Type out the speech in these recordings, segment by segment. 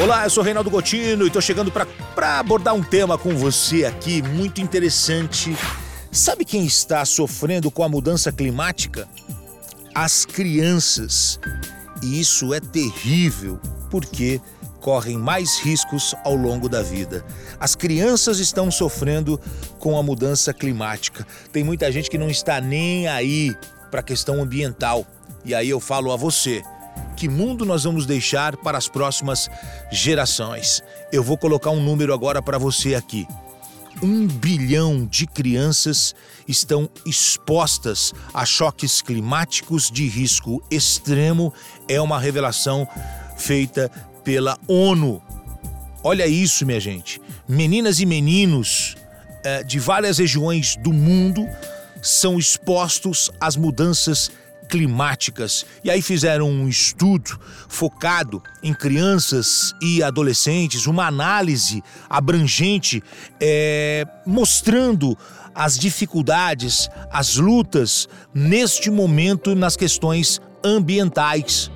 Olá, eu sou Reinaldo Gotino e estou chegando para abordar um tema com você aqui muito interessante. Sabe quem está sofrendo com a mudança climática? As crianças. E isso é terrível, porque correm mais riscos ao longo da vida. As crianças estão sofrendo com a mudança climática. Tem muita gente que não está nem aí para a questão ambiental. E aí eu falo a você que mundo nós vamos deixar para as próximas gerações. Eu vou colocar um número agora para você aqui. Um bilhão de crianças estão expostas a choques climáticos de risco extremo. É uma revelação feita pela ONU. Olha isso, minha gente. Meninas e meninos eh, de várias regiões do mundo são expostos às mudanças climáticas. E aí fizeram um estudo focado em crianças e adolescentes, uma análise abrangente é, mostrando as dificuldades, as lutas neste momento nas questões ambientais.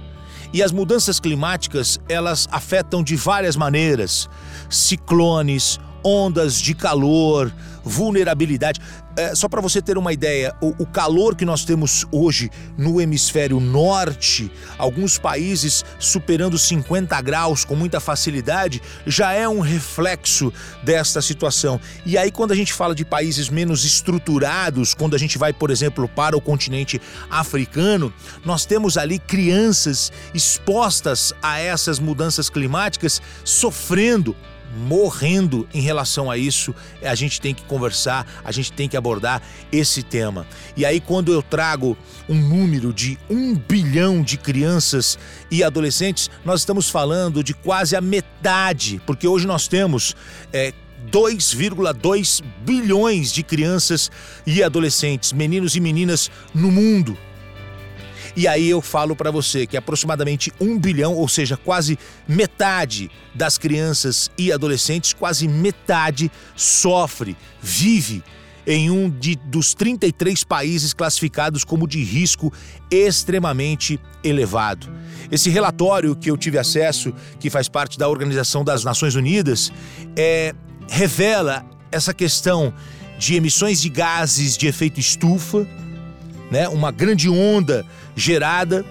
E as mudanças climáticas, elas afetam de várias maneiras: ciclones, ondas de calor, vulnerabilidade. É, só para você ter uma ideia, o, o, calor que nós temos hoje no hemisfério norte, alguns países superando 50 graus com muita facilidade, já é um reflexo desta situação. E aí, quando a gente fala de países menos estruturados, quando a gente vai, por exemplo, para o continente africano, nós temos ali crianças expostas a essas mudanças climáticas sofrendo morrendo em relação a isso. A gente tem que conversar, a gente tem que abordar esse tema. E aí, quando eu trago um número de um bilhão de crianças e adolescentes, nós estamos falando de quase a metade, porque hoje nós temos. É, 2,2 bilhões de crianças e adolescentes, meninos e meninas no mundo. E aí eu falo para você que aproximadamente um bilhão, ou seja, quase metade das crianças e adolescentes, quase metade sofre, vive em um de, dos 33 países classificados como de risco extremamente elevado. Esse relatório que eu tive acesso, que faz parte da Organização das Nações Unidas, é, revela essa questão de emissões de gases de efeito estufa, né, uma grande onda gerada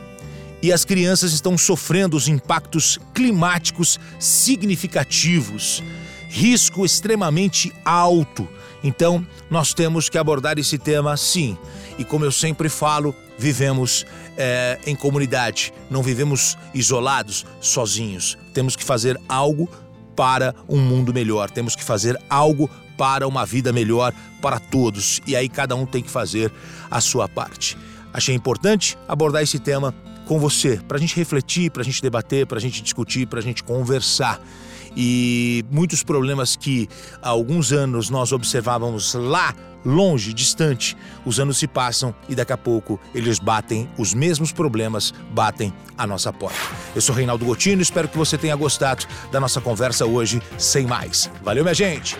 e as crianças estão sofrendo os impactos climáticos significativos, risco extremamente alto. Então, nós temos que abordar esse tema sim. E como eu sempre falo, vivemos é, em comunidade, não vivemos isolados, sozinhos. Temos que fazer algo para um mundo melhor, temos que fazer algo para uma vida melhor para todos. E aí cada um tem que fazer a sua parte. Achei importante abordar esse tema com você, para a gente refletir, para a gente debater, para a gente discutir, para a gente conversar. E muitos problemas que há alguns anos nós observávamos lá longe, distante, os anos se passam e daqui a pouco eles batem, os mesmos problemas batem a nossa porta. Eu sou Reinaldo Gotino, espero que você tenha gostado da nossa conversa hoje, sem mais. Valeu, minha gente!